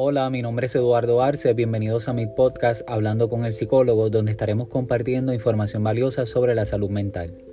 Hola, mi nombre es Eduardo Arce, bienvenidos a mi podcast Hablando con el psicólogo, donde estaremos compartiendo información valiosa sobre la salud mental.